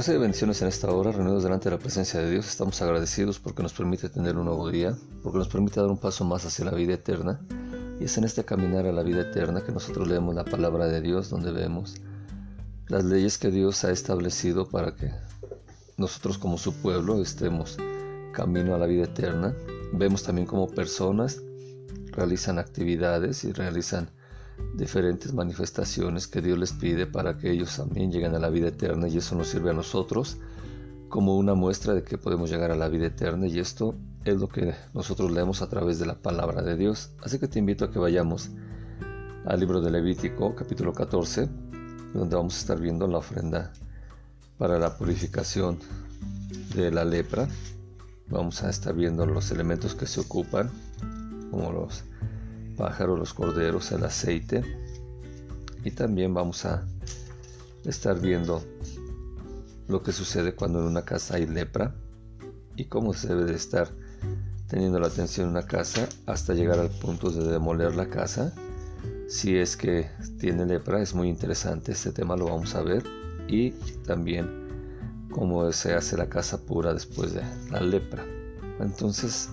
Gracias y bendiciones en esta hora, reunidos delante de la presencia de Dios. Estamos agradecidos porque nos permite tener un nuevo día, porque nos permite dar un paso más hacia la vida eterna. Y es en este caminar a la vida eterna que nosotros leemos la palabra de Dios, donde vemos las leyes que Dios ha establecido para que nosotros como su pueblo estemos camino a la vida eterna. Vemos también como personas realizan actividades y realizan diferentes manifestaciones que Dios les pide para que ellos también lleguen a la vida eterna y eso nos sirve a nosotros como una muestra de que podemos llegar a la vida eterna y esto es lo que nosotros leemos a través de la palabra de Dios. Así que te invito a que vayamos al libro de Levítico capítulo 14 donde vamos a estar viendo la ofrenda para la purificación de la lepra. Vamos a estar viendo los elementos que se ocupan como los pájaros, los corderos, el aceite. Y también vamos a estar viendo lo que sucede cuando en una casa hay lepra y cómo se debe de estar teniendo la atención en una casa hasta llegar al punto de demoler la casa. Si es que tiene lepra, es muy interesante este tema, lo vamos a ver. Y también cómo se hace la casa pura después de la lepra. Entonces,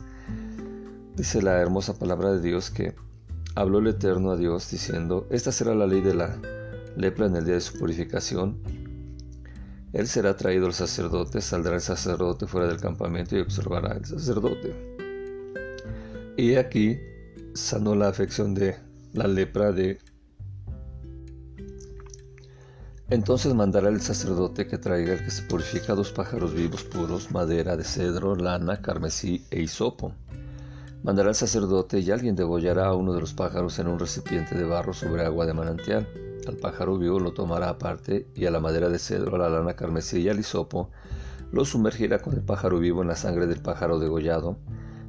dice la hermosa palabra de Dios que habló el Eterno a Dios diciendo, esta será la ley de la lepra en el día de su purificación. Él será traído al sacerdote, saldrá el sacerdote fuera del campamento y observará el sacerdote. Y aquí sanó la afección de la lepra de... Entonces mandará el sacerdote que traiga el que se purifica dos pájaros vivos puros, madera de cedro, lana, carmesí e hisopo Mandará el sacerdote y alguien degollará a uno de los pájaros en un recipiente de barro sobre agua de manantial. Al pájaro vivo lo tomará aparte y a la madera de cedro, a la lana carmesí y al hisopo lo sumergirá con el pájaro vivo en la sangre del pájaro degollado,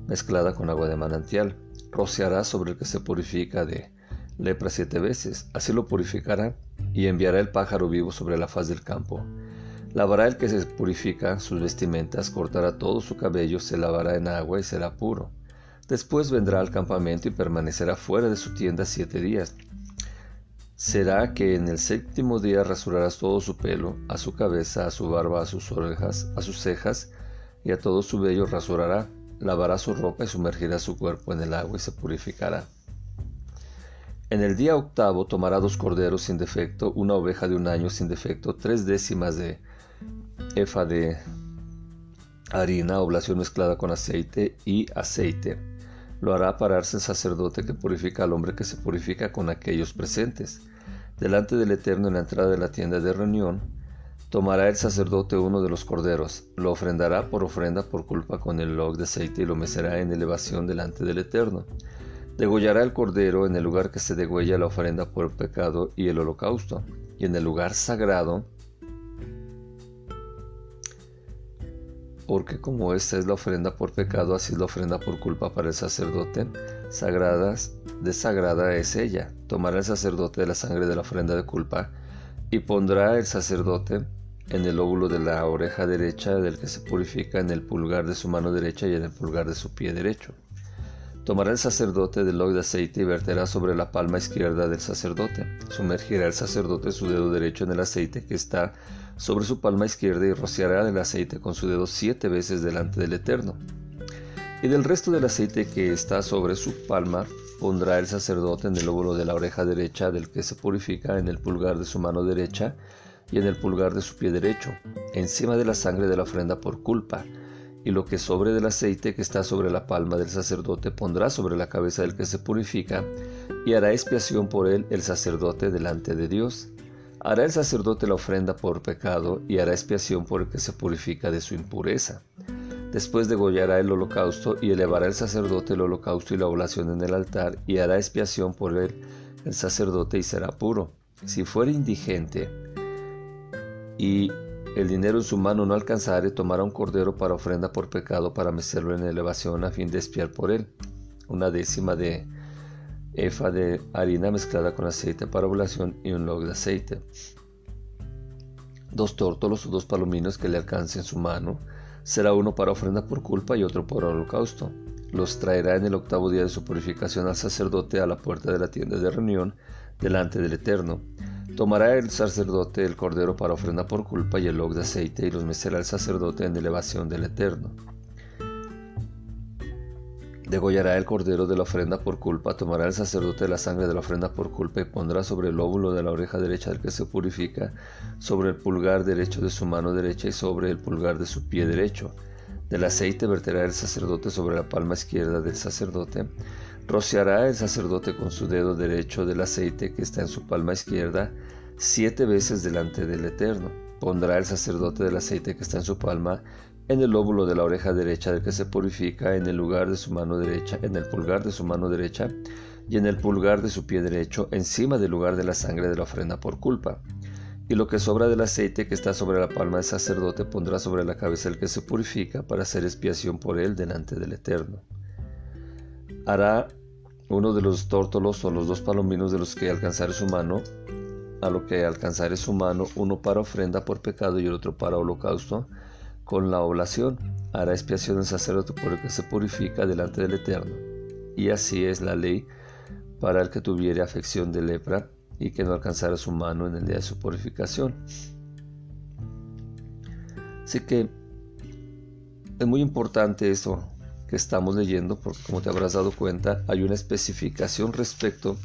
mezclada con agua de manantial. Rociará sobre el que se purifica de lepra siete veces, así lo purificará y enviará el pájaro vivo sobre la faz del campo. Lavará el que se purifica sus vestimentas, cortará todo su cabello, se lavará en agua y será puro. Después vendrá al campamento y permanecerá fuera de su tienda siete días. Será que en el séptimo día rasurarás todo su pelo, a su cabeza, a su barba, a sus orejas, a sus cejas, y a todo su vello rasurará. Lavará su ropa y sumergirá su cuerpo en el agua y se purificará. En el día octavo tomará dos corderos sin defecto, una oveja de un año sin defecto, tres décimas de efa de harina, oblación mezclada con aceite y aceite lo hará pararse el sacerdote que purifica al hombre que se purifica con aquellos presentes. Delante del Eterno en la entrada de la tienda de reunión, tomará el sacerdote uno de los corderos, lo ofrendará por ofrenda por culpa con el log de aceite y lo mecerá en elevación delante del Eterno. Degollará el cordero en el lugar que se degüella la ofrenda por el pecado y el holocausto, y en el lugar sagrado porque como esta es la ofrenda por pecado, así es la ofrenda por culpa para el sacerdote, sagradas, desagrada es ella. Tomará el sacerdote de la sangre de la ofrenda de culpa y pondrá el sacerdote en el óvulo de la oreja derecha del que se purifica, en el pulgar de su mano derecha y en el pulgar de su pie derecho. Tomará el sacerdote del log de aceite y verterá sobre la palma izquierda del sacerdote. Sumergirá el sacerdote su dedo derecho en el aceite que está sobre su palma izquierda y rociará el aceite con su dedo siete veces delante del Eterno. Y del resto del aceite que está sobre su palma pondrá el sacerdote en el óvulo de la oreja derecha del que se purifica, en el pulgar de su mano derecha y en el pulgar de su pie derecho, encima de la sangre de la ofrenda por culpa. Y lo que sobre del aceite que está sobre la palma del sacerdote pondrá sobre la cabeza del que se purifica, y hará expiación por él el sacerdote delante de Dios Hará el sacerdote la ofrenda por pecado y hará expiación por el que se purifica de su impureza. Después degollará el holocausto y elevará el sacerdote el holocausto y la oblación en el altar y hará expiación por él el sacerdote y será puro. Si fuera indigente y el dinero en su mano no alcanzare, tomará un cordero para ofrenda por pecado para mecerlo en elevación a fin de espiar por él. Una décima de efa de harina mezclada con aceite para ovulación y un log de aceite. Dos tórtolos o dos palominos que le alcancen su mano. Será uno para ofrenda por culpa y otro por holocausto. Los traerá en el octavo día de su purificación al sacerdote a la puerta de la tienda de reunión delante del Eterno. Tomará el sacerdote el cordero para ofrenda por culpa y el log de aceite y los mecerá el sacerdote en elevación del Eterno. Degollará el cordero de la ofrenda por culpa, tomará el sacerdote la sangre de la ofrenda por culpa y pondrá sobre el lóbulo de la oreja derecha del que se purifica, sobre el pulgar derecho de su mano derecha y sobre el pulgar de su pie derecho. Del aceite verterá el sacerdote sobre la palma izquierda del sacerdote. Rociará el sacerdote con su dedo derecho del aceite que está en su palma izquierda siete veces delante del Eterno. Pondrá el sacerdote del aceite que está en su palma en el lóbulo de la oreja derecha del que se purifica, en el lugar de su mano derecha, en el pulgar de su mano derecha y en el pulgar de su pie derecho, encima del lugar de la sangre de la ofrenda por culpa. Y lo que sobra del aceite que está sobre la palma del sacerdote pondrá sobre la cabeza del que se purifica para hacer expiación por él delante del Eterno. Hará uno de los tórtolos o los dos palominos de los que alcanzare su mano, a lo que alcanzare su mano, uno para ofrenda por pecado y el otro para holocausto, con la oblación hará expiación el sacerdote por el que se purifica delante del Eterno. Y así es la ley para el que tuviere afección de lepra y que no alcanzara su mano en el día de su purificación. Así que es muy importante esto que estamos leyendo porque como te habrás dado cuenta hay una especificación respecto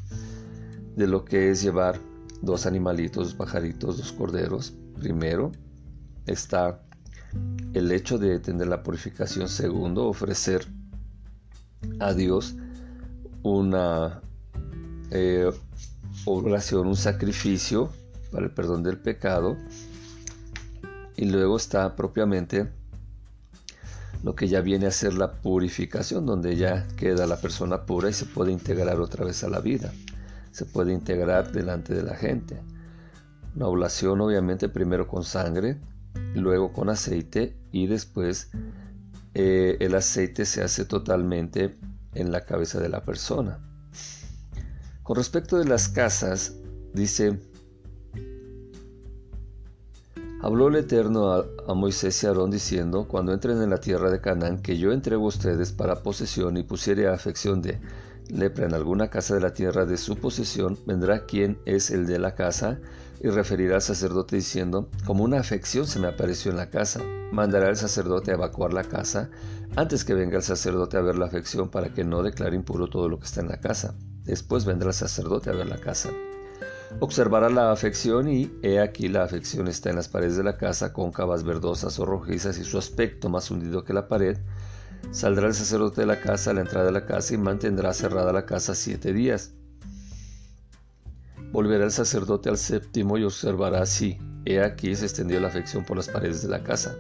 de lo que es llevar dos animalitos, dos pajaritos, dos corderos. Primero está el hecho de tener la purificación. Segundo, ofrecer a Dios una eh, oración, un sacrificio para el perdón del pecado. Y luego está propiamente lo que ya viene a ser la purificación, donde ya queda la persona pura y se puede integrar otra vez a la vida. Se puede integrar delante de la gente. Una oblación obviamente primero con sangre, luego con aceite y después eh, el aceite se hace totalmente en la cabeza de la persona. Con respecto de las casas, dice, habló el Eterno a, Moisés y Aarón diciendo, cuando entren en la tierra de Canaán, que yo entrego a ustedes para posesión y pusiere afección de lepra en alguna casa de la tierra de su posesión, vendrá quien es el de la casa y referirá al sacerdote diciendo, como una afección se me apareció en la casa, mandará el sacerdote a evacuar la casa antes que venga el sacerdote a ver la afección para que no declare impuro todo lo que está en la casa. Después vendrá el sacerdote a ver la casa. Observará la afección y he aquí la afección está en las paredes de la casa, cóncavas, verdosas o rojizas y su aspecto más hundido que la pared. Saldrá el sacerdote de la casa a la entrada de la casa y mantendrá cerrada la casa siete días. Volverá el sacerdote al séptimo y observará si, he aquí, se extendió la afección por las paredes de la casa.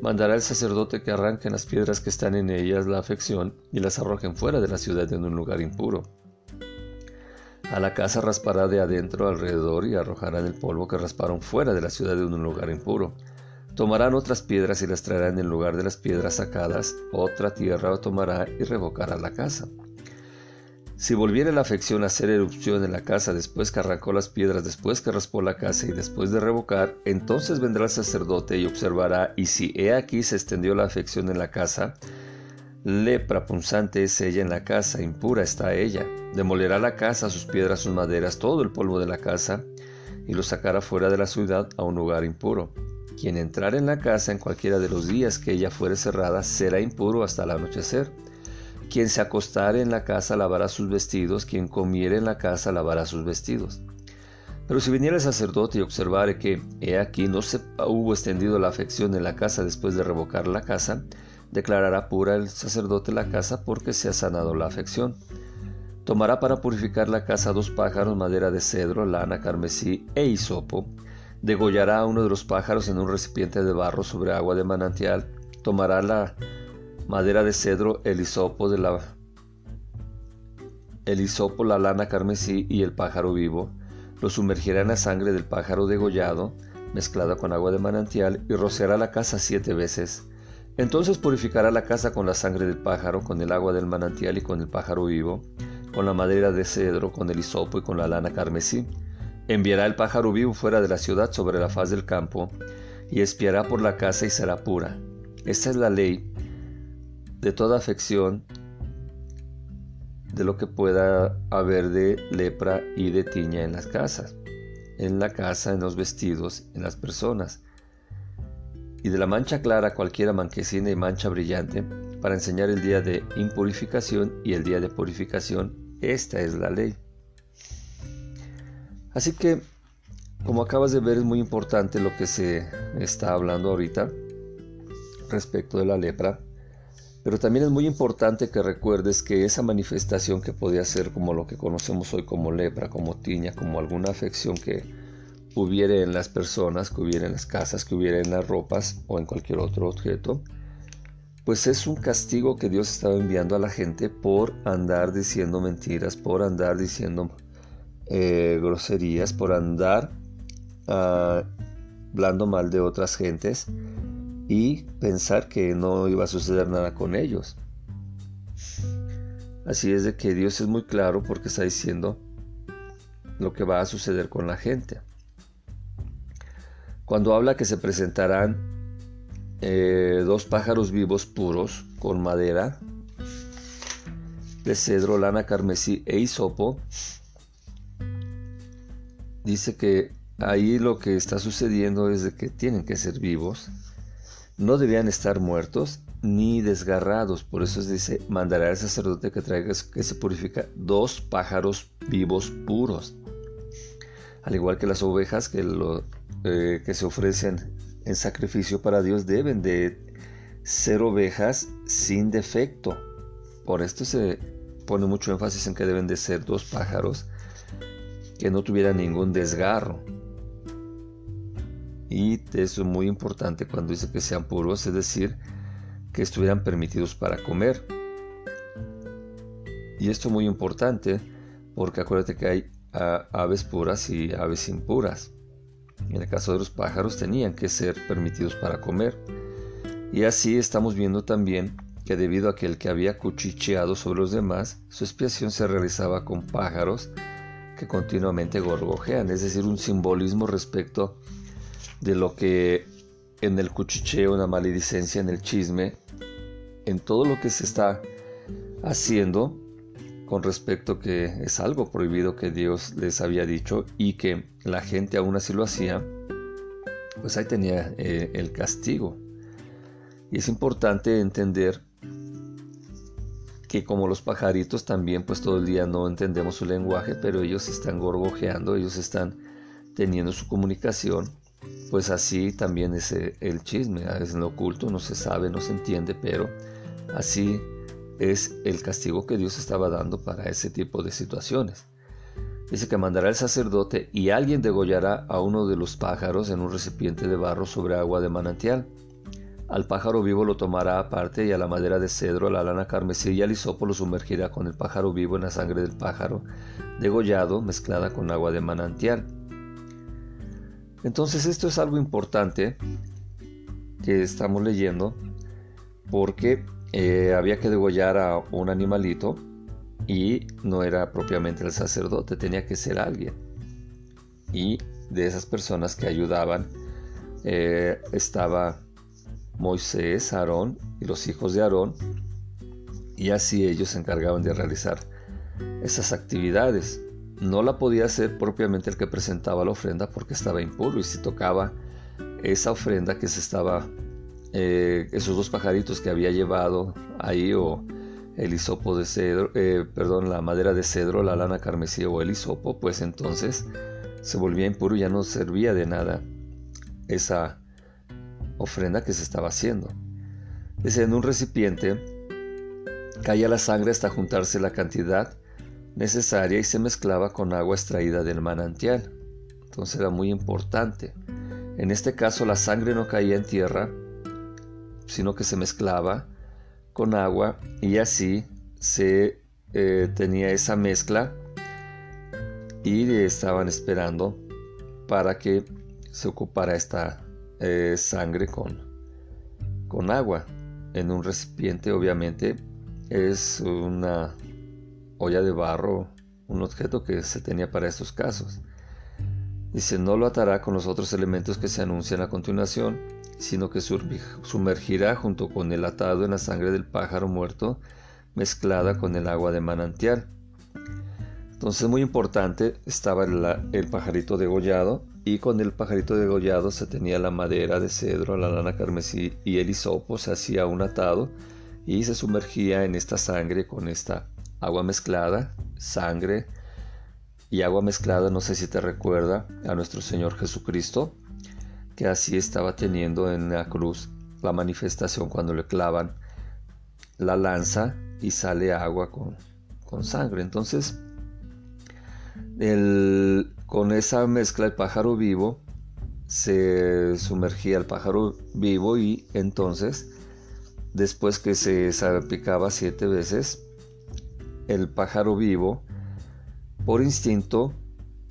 Mandará el sacerdote que arranquen las piedras que están en ellas la afección y las arrojen fuera de la ciudad en un lugar impuro. A la casa raspará de adentro alrededor y arrojarán el polvo que rasparon fuera de la ciudad en un lugar impuro. Tomarán otras piedras y las traerán en lugar de las piedras sacadas, otra tierra tomará y revocará la casa. Si volviera la afección a hacer erupción en la casa después que arrancó las piedras, después que raspó la casa y después de revocar, entonces vendrá el sacerdote y observará, y si he aquí se extendió la afección en la casa, lepra punzante es ella en la casa, impura está ella. Demolerá la casa, sus piedras, sus maderas, todo el polvo de la casa, y lo sacará fuera de la ciudad a un lugar impuro. Quien entrare en la casa en cualquiera de los días que ella fuere cerrada será impuro hasta el anochecer. Quien se acostare en la casa lavará sus vestidos, quien comiere en la casa lavará sus vestidos. Pero si viniera el sacerdote y observare que, he aquí, no se hubo extendido la afección en la casa después de revocar la casa, declarará pura el sacerdote la casa porque se ha sanado la afección. Tomará para purificar la casa dos pájaros, madera de cedro, lana, carmesí e hisopo. Degollará a uno de los pájaros en un recipiente de barro sobre agua de manantial. Tomará la madera de cedro, el hisopo, de la, la lana carmesí y el pájaro vivo, lo sumergirá en la sangre del pájaro degollado, mezclada con agua de manantial, y rociará la casa siete veces. Entonces purificará la casa con la sangre del pájaro, con el agua del manantial y con el pájaro vivo, con la madera de cedro, con el hisopo y con la lana carmesí. Enviará el pájaro vivo fuera de la ciudad sobre la faz del campo, y espiará por la casa y será pura. Esta es la ley de toda afección de lo que pueda haber de lepra y de tiña en las casas. en la casa, en los vestidos, en las personas. Y de la mancha clara cualquiera manquecina y mancha brillante, para enseñar el día de impurificación y el día de purificación, esta es la ley. Así que, como acabas de ver, es muy importante lo que se está hablando ahorita respecto de la lepra. Pero también es muy importante que recuerdes que esa manifestación que podía ser como lo que conocemos hoy como lepra, como tiña, como alguna afección que hubiera en las personas, que hubiera en las casas, que hubiera en las ropas o en cualquier otro objeto, pues es un castigo que Dios estaba enviando a la gente por andar diciendo mentiras, por andar diciendo eh, groserías, por andar ah, hablando mal de otras gentes y pensar que no iba a suceder nada con ellos. Así es de que Dios es muy claro porque está diciendo lo que va a suceder con la gente. Cuando habla que se presentarán eh, dos pájaros vivos puros con madera de cedro, lana carmesí e hisopo, dice que ahí lo que está sucediendo es de que tienen que ser vivos no debían estar muertos ni desgarrados. Por eso dice, mandará al sacerdote que traiga que se purifica dos pájaros vivos puros. Al igual que las ovejas que, lo, eh, que se ofrecen en sacrificio para Dios deben de ser ovejas sin defecto. Por esto se pone mucho énfasis en que deben de ser dos pájaros que no tuvieran ningún desgarro. Y eso es muy importante cuando dice que sean puros, es decir, que estuvieran permitidos para comer. Y esto es muy importante porque acuérdate que hay aves puras y aves impuras. En el caso de los pájaros tenían que ser permitidos para comer. Y así estamos viendo también que debido a que el que había cuchicheado sobre los demás, su expiación se realizaba con pájaros que continuamente gorgojean, es decir, un simbolismo respecto de lo que en el cuchicheo, en la maledicencia, en el chisme, en todo lo que se está haciendo con respecto que es algo prohibido que Dios les había dicho y que la gente aún así lo hacía, pues ahí tenía eh, el castigo. Y es importante entender que como los pajaritos también pues todo el día no entendemos su lenguaje, pero ellos están gorgojeando, ellos están teniendo su comunicación pues así también es eh, el chisme, es en lo oculto, no se sabe, no se entiende, pero así es el castigo que Dios estaba dando para ese tipo de situaciones. Dice que mandará el sacerdote y alguien degollará a uno de los pájaros en un recipiente de barro sobre agua de manantial. Al pájaro vivo lo tomará aparte y a la madera de cedro, a la lana carmesí y al hisopo lo sumergirá con el pájaro vivo en la sangre del pájaro degollado mezclada con agua de manantial entonces esto es algo importante que estamos leyendo porque eh, había que degollar a un animalito y no era propiamente el sacerdote, tenía que ser alguien. Y de esas personas que ayudaban eh, estaba Moisés, Aarón y los hijos de Aarón y así ellos se encargaban de realizar esas actividades no la podía hacer propiamente el que presentaba la ofrenda porque estaba impuro y si tocaba esa ofrenda que se estaba, eh, esos dos pajaritos que había llevado ahí o el hisopo de cedro, eh, perdón, la madera de cedro, la lana carmesí o el hisopo, pues entonces se volvía impuro y ya no servía de nada esa ofrenda que se estaba haciendo. Dice, en un recipiente caía la sangre hasta juntarse la cantidad necesaria y se mezclaba con agua extraída del manantial. Entonces era muy importante. En este caso la sangre no caía en tierra, sino que se mezclaba con agua y así se eh, tenía esa mezcla y estaban esperando para que se ocupara esta eh, sangre con, con agua en un recipiente obviamente es una olla de barro, un objeto que se tenía para estos casos. Dice, no lo atará con los otros elementos que se anuncian a continuación, sino que sumergirá junto con el atado en la sangre del pájaro muerto, mezclada con el agua de manantial. Entonces muy importante, estaba el, pajarito degollado y con el pajarito degollado se tenía la madera de cedro, la lana carmesí y el hisopo, se hacía un atado y se sumergía en esta sangre con esta agua mezclada, sangre y agua mezclada, no sé si te recuerda a nuestro Señor Jesucristo, que así estaba teniendo en la cruz la manifestación cuando le clavan la lanza y sale agua con, con sangre. Entonces, con esa mezcla el pájaro vivo se sumergía el pájaro vivo y entonces después que se salpicaba siete veces el pájaro vivo por instinto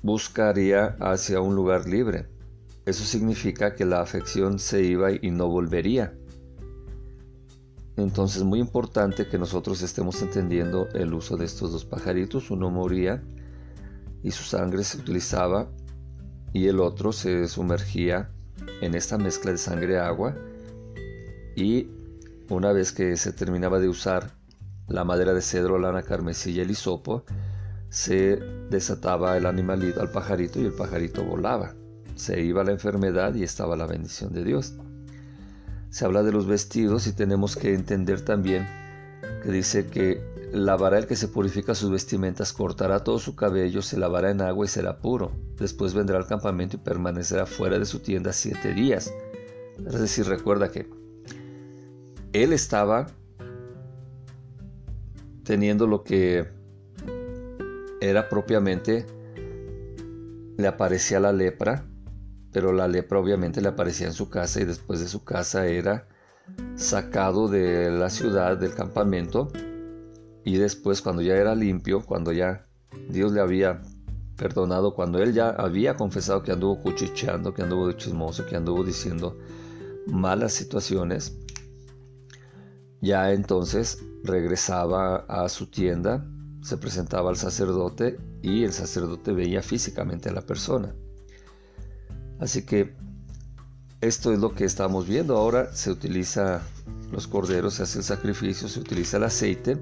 buscaría hacia un lugar libre eso significa que la afección se iba y no volvería. Entonces muy importante que nosotros estemos entendiendo el uso de estos dos pajaritos. Uno moría y su sangre se utilizaba y el otro se sumergía en esta mezcla de sangre-agua y una vez que se terminaba de usar la madera de cedro, lana carmesí y el hisopo, se desataba el animalito al pajarito y el pajarito volaba. Se iba la enfermedad y estaba la bendición de Dios. Se habla de los vestidos y tenemos que entender también que dice que Lavará el que se purifica sus vestimentas, cortará todo su cabello, se lavará en agua y será puro. Después vendrá al campamento y permanecerá fuera de su tienda siete días. Es decir, recuerda que él estaba teniendo lo que era propiamente, le aparecía la lepra, pero la lepra obviamente le aparecía en su casa y después de su casa era sacado de la ciudad, del campamento, y después cuando ya era limpio, cuando ya Dios le había perdonado, cuando él ya había confesado que anduvo cuchicheando, que anduvo de chismoso, que anduvo diciendo malas situaciones, ya entonces regresaba a su tienda, se presentaba al sacerdote y el sacerdote veía físicamente a la persona. Así que esto es lo que estamos viendo. Ahora se utiliza los corderos, se hace el sacrificio, se utiliza el aceite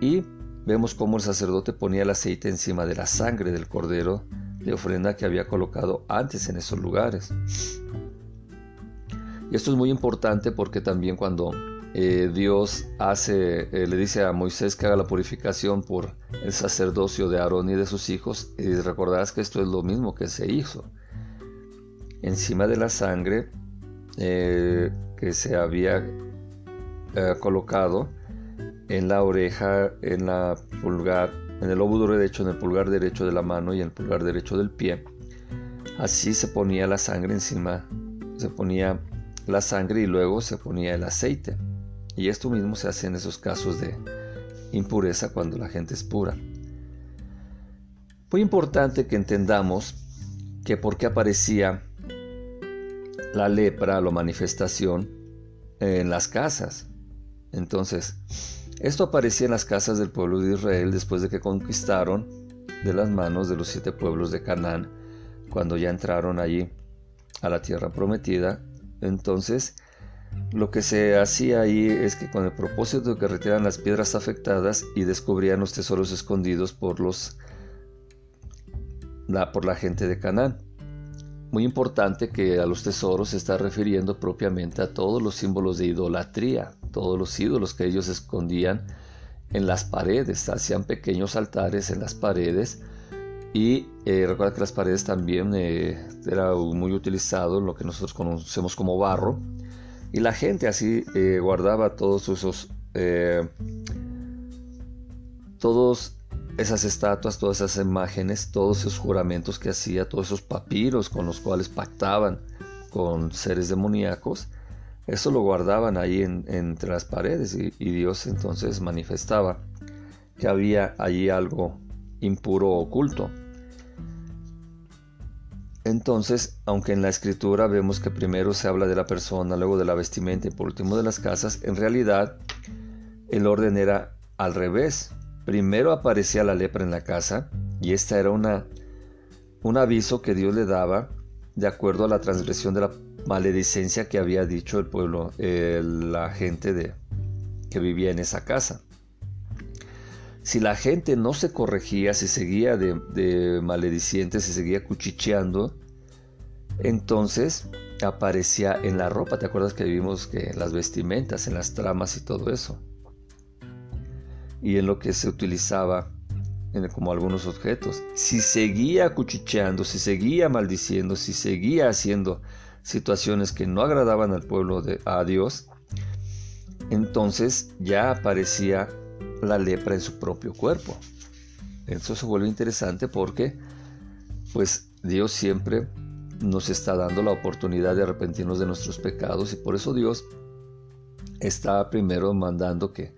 y vemos cómo el sacerdote ponía el aceite encima de la sangre del cordero de ofrenda que había colocado antes en esos lugares. Y esto es muy importante porque también cuando eh, Dios hace, eh, le dice a Moisés que haga la purificación por el sacerdocio de Aarón y de sus hijos, y recordarás que esto es lo mismo que se hizo. Encima de la sangre eh, que se había colocado, en la oreja, en la pulgar, en el lóbulo derecho, en el pulgar derecho de la mano y en el pulgar derecho del pie. Así se ponía la sangre encima, se ponía la sangre y luego se ponía el aceite. Y esto mismo se hace en esos casos de impureza cuando la gente es pura. Muy importante que entendamos que por qué aparecía la lepra, la manifestación en las casas. Entonces, esto aparecía en las casas del pueblo de Israel después de que conquistaron de las manos de los siete pueblos de Canaán, cuando ya entraron allí a la tierra prometida. Entonces, lo que se hacía ahí es que con el propósito de que retiraran las piedras afectadas y descubrían los tesoros escondidos por los la, por la gente de Canaán. Muy importante que a los tesoros se está refiriendo propiamente a todos los símbolos de idolatría, todos los ídolos que ellos escondían en las paredes, hacían pequeños altares en las paredes y eh, recuerda que las paredes también eh, era muy utilizado en lo que nosotros conocemos como barro y la gente así eh, guardaba todos esos todos esas estatuas, todas esas imágenes, todos esos juramentos que hacía, todos esos papiros con los cuales pactaban con seres demoníacos, eso lo guardaban ahí entre las paredes y, Dios entonces manifestaba que había allí algo impuro oculto. Entonces, aunque en la escritura vemos que primero se habla de la persona, luego de la vestimenta y por último de las casas, en realidad el orden era al revés. Primero aparecía la lepra en la casa y esta era una, un aviso que Dios le daba de acuerdo a la transgresión de la maledicencia que había dicho el pueblo, la gente de, que vivía en esa casa. si la gente no se corregía, si seguía de, de malediciente, si seguía cuchicheando, entonces aparecía en la ropa. ¿Te acuerdas que vimos que en las vestimentas, en las tramas y todo eso? Y en lo que se utilizaba como algunos objetos. Si seguía cuchicheando, si seguía maldiciendo, si seguía haciendo situaciones que no agradaban al pueblo de a Dios, entonces ya aparecía la lepra en su propio cuerpo. Eso se vuelve interesante porque pues Dios siempre nos está dando la oportunidad de arrepentirnos de nuestros pecados y por eso Dios está primero mandando que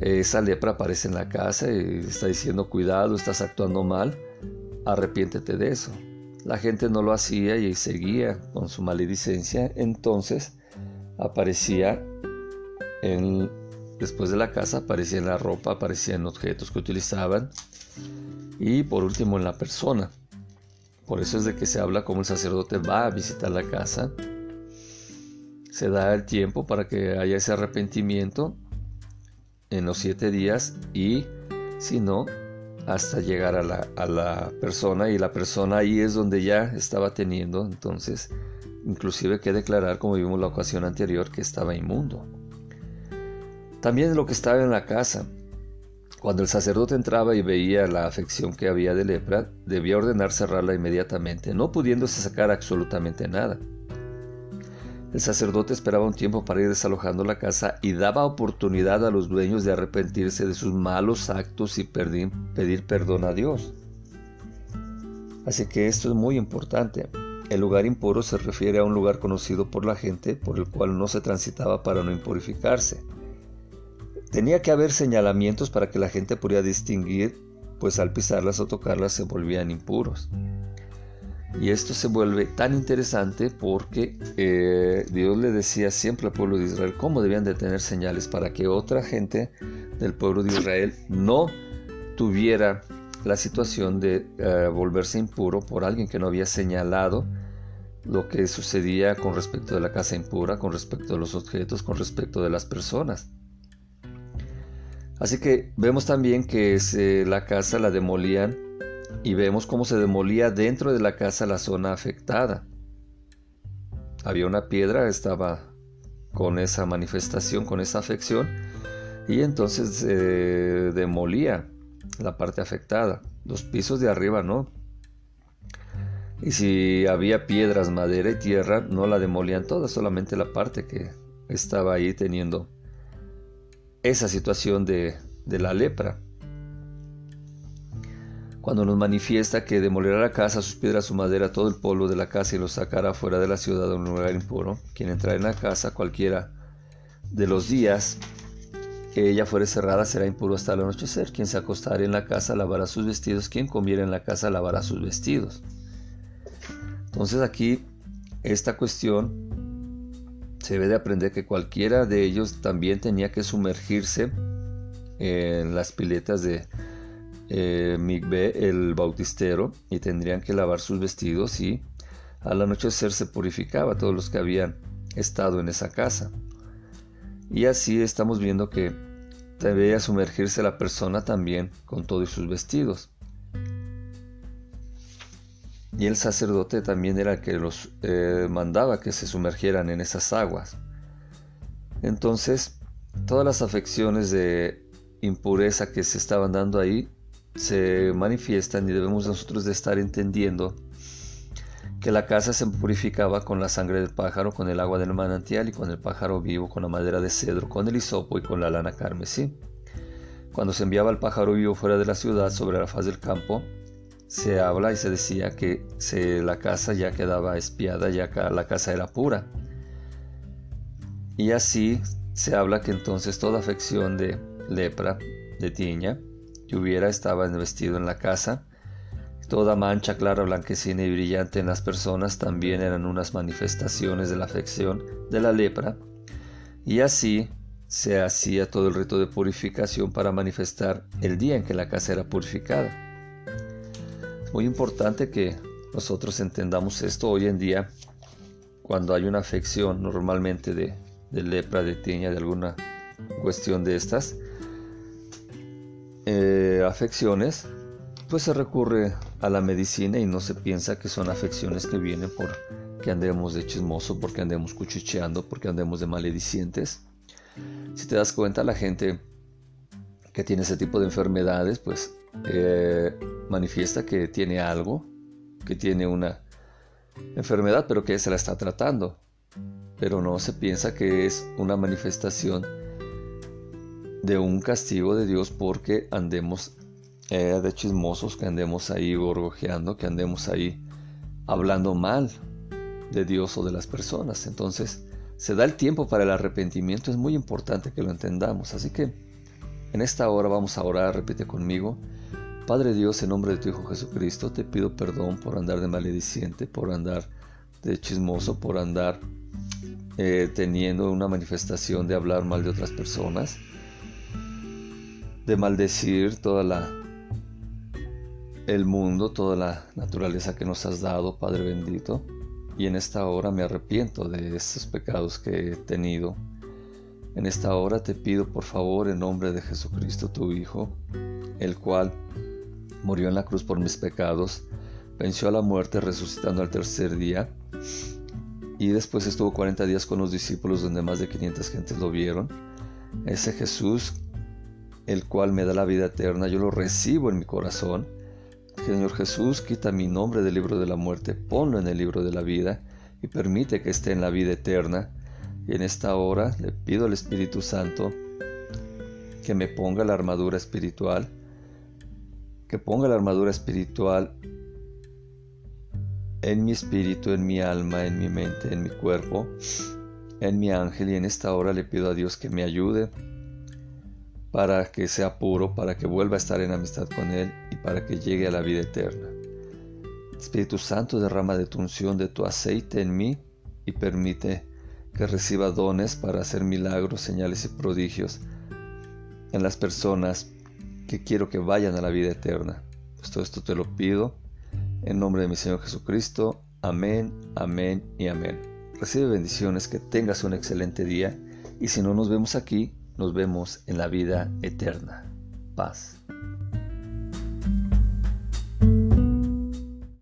esa lepra aparece en la casa y está diciendo cuidado, estás actuando mal, arrepiéntete de eso. La gente no lo hacía y seguía con su maledicencia, entonces aparecía en, después de la casa, aparecía en la ropa, aparecía en objetos que utilizaban y por último en la persona. Por eso es de que se habla como el sacerdote va a visitar la casa. Se da el tiempo para que haya ese arrepentimiento en los siete días y si no, hasta llegar a la, a la, persona y la persona ahí es donde ya estaba teniendo, entonces inclusive que declarar, como vimos la ocasión anterior, que estaba inmundo. También lo que estaba en la casa. Cuando el sacerdote entraba y veía la afección que había de lepra, debía ordenar cerrarla inmediatamente, no pudiéndose sacar absolutamente nada. El sacerdote esperaba un tiempo para ir desalojando la casa y daba oportunidad a los dueños de arrepentirse de sus malos actos y pedir perdón a Dios. Así que esto es muy importante. El lugar impuro se refiere a un lugar conocido por la gente por el cual no se transitaba para no impurificarse. Tenía que haber señalamientos para que la gente pudiera distinguir, pues al pisarlas o tocarlas se volvían impuros. Y esto se vuelve tan interesante porque eh, Dios le decía siempre al pueblo de Israel cómo debían de tener señales para que otra gente del pueblo de Israel no tuviera la situación de eh, volverse impuro por alguien que no había señalado lo que sucedía con respecto de la casa impura, con respecto de los objetos, con respecto de las personas. Así que vemos también que la casa la demolían y vemos cómo se demolía dentro de la casa la zona afectada. Había una piedra, estaba con esa manifestación, con esa afección, y entonces se demolía la parte afectada. Los pisos de arriba no. Y si había piedras, madera y tierra, no la demolían toda, solamente la parte que estaba ahí teniendo esa situación de, de la lepra cuando nos manifiesta que demolerá la casa, sus piedras, su madera, todo el polvo de la casa y lo sacará fuera de la ciudad a un lugar impuro. Quien entrará en la casa cualquiera de los días que ella fuere cerrada será impuro hasta el anochecer. Quien se acostare en la casa lavará sus vestidos. Quien comiera en la casa lavará sus vestidos. Entonces aquí esta cuestión se debe de aprender que cualquiera de ellos también tenía que sumergirse en las piletas de eh, Migbe el bautistero y tendrían que lavar sus vestidos y al anochecer se purificaba todos los que habían estado en esa casa. Y así estamos viendo que debía sumergirse la persona también con todos sus vestidos. Y el sacerdote también era el que los eh, mandaba que se sumergieran en esas aguas. Entonces, todas las afecciones de impureza que se estaban dando ahí se manifiestan y debemos nosotros de estar entendiendo que la casa se purificaba con la sangre del pájaro, con el agua del manantial y con el pájaro vivo, con la madera de cedro, con el hisopo y con la lana carmesí. Cuando se enviaba el pájaro vivo fuera de la ciudad sobre la faz del campo, se habla y se decía que la casa ya quedaba espiada, ya la casa era pura. Y así se habla que entonces toda afección de lepra, de tiña, hubiera estaba vestido en la casa. Toda mancha clara, blanquecina y brillante en las personas también eran unas manifestaciones de la afección de la lepra, y así se hacía todo el rito de purificación para manifestar el día en que la casa era purificada. Muy importante que nosotros entendamos esto hoy en día, cuando hay una afección normalmente de, de lepra, de tiña, de alguna cuestión de estas, eh, afecciones, pues se recurre a la medicina y no se piensa que son afecciones que vienen por que andemos de chismoso, porque andemos cuchicheando, porque andemos de maledicientes. Si te das cuenta, la gente que tiene ese tipo de enfermedades, pues eh, manifiesta que tiene algo, que tiene una enfermedad, pero que se la está tratando. Pero no se piensa que es una manifestación de un castigo de Dios porque andemos eh, de chismosos, que andemos ahí gorgojeando, que andemos ahí hablando mal de Dios o de las personas. Entonces, se da el tiempo para el arrepentimiento, es muy importante que lo entendamos. Así que en esta hora vamos a orar, repite conmigo. Padre Dios, en nombre de tu Hijo Jesucristo, te pido perdón por andar de malediciente, por andar de chismoso, por andar eh, teniendo una manifestación de hablar mal de otras personas, de maldecir toda la el mundo, toda la naturaleza que nos has dado, Padre bendito. Y en esta hora me arrepiento de estos pecados que he tenido en esta hora te pido por favor en nombre de Jesucristo tu Hijo, el cual murió en la cruz por mis pecados, venció a la muerte resucitando al tercer día y después estuvo 40 días con los discípulos donde más de 500 gentes lo vieron. Ese Jesús, el cual me da la vida eterna, yo lo recibo en mi corazón. Señor Jesús, quita mi nombre del libro de la muerte, ponlo en el libro de la vida y permite que esté en la vida eterna y en esta hora le pido al Espíritu Santo que me ponga la armadura espiritual, que ponga la armadura espiritual en mi espíritu, en mi alma, en mi mente, en mi cuerpo, en mi ángel y en esta hora le pido a Dios que me ayude para que sea puro, para que vuelva a estar en amistad con Él y para que llegue a la vida eterna. Espíritu Santo, derrama de tu unción, de tu aceite en mí y permite que reciba dones para hacer milagros, señales y prodigios en las personas que quiero que vayan a la vida eterna. Pues todo esto te lo pido en nombre de mi Señor Jesucristo. Amén, amén y amén. Recibe bendiciones, que tengas un excelente día y si no nos vemos aquí, nos vemos en la vida eterna. Paz.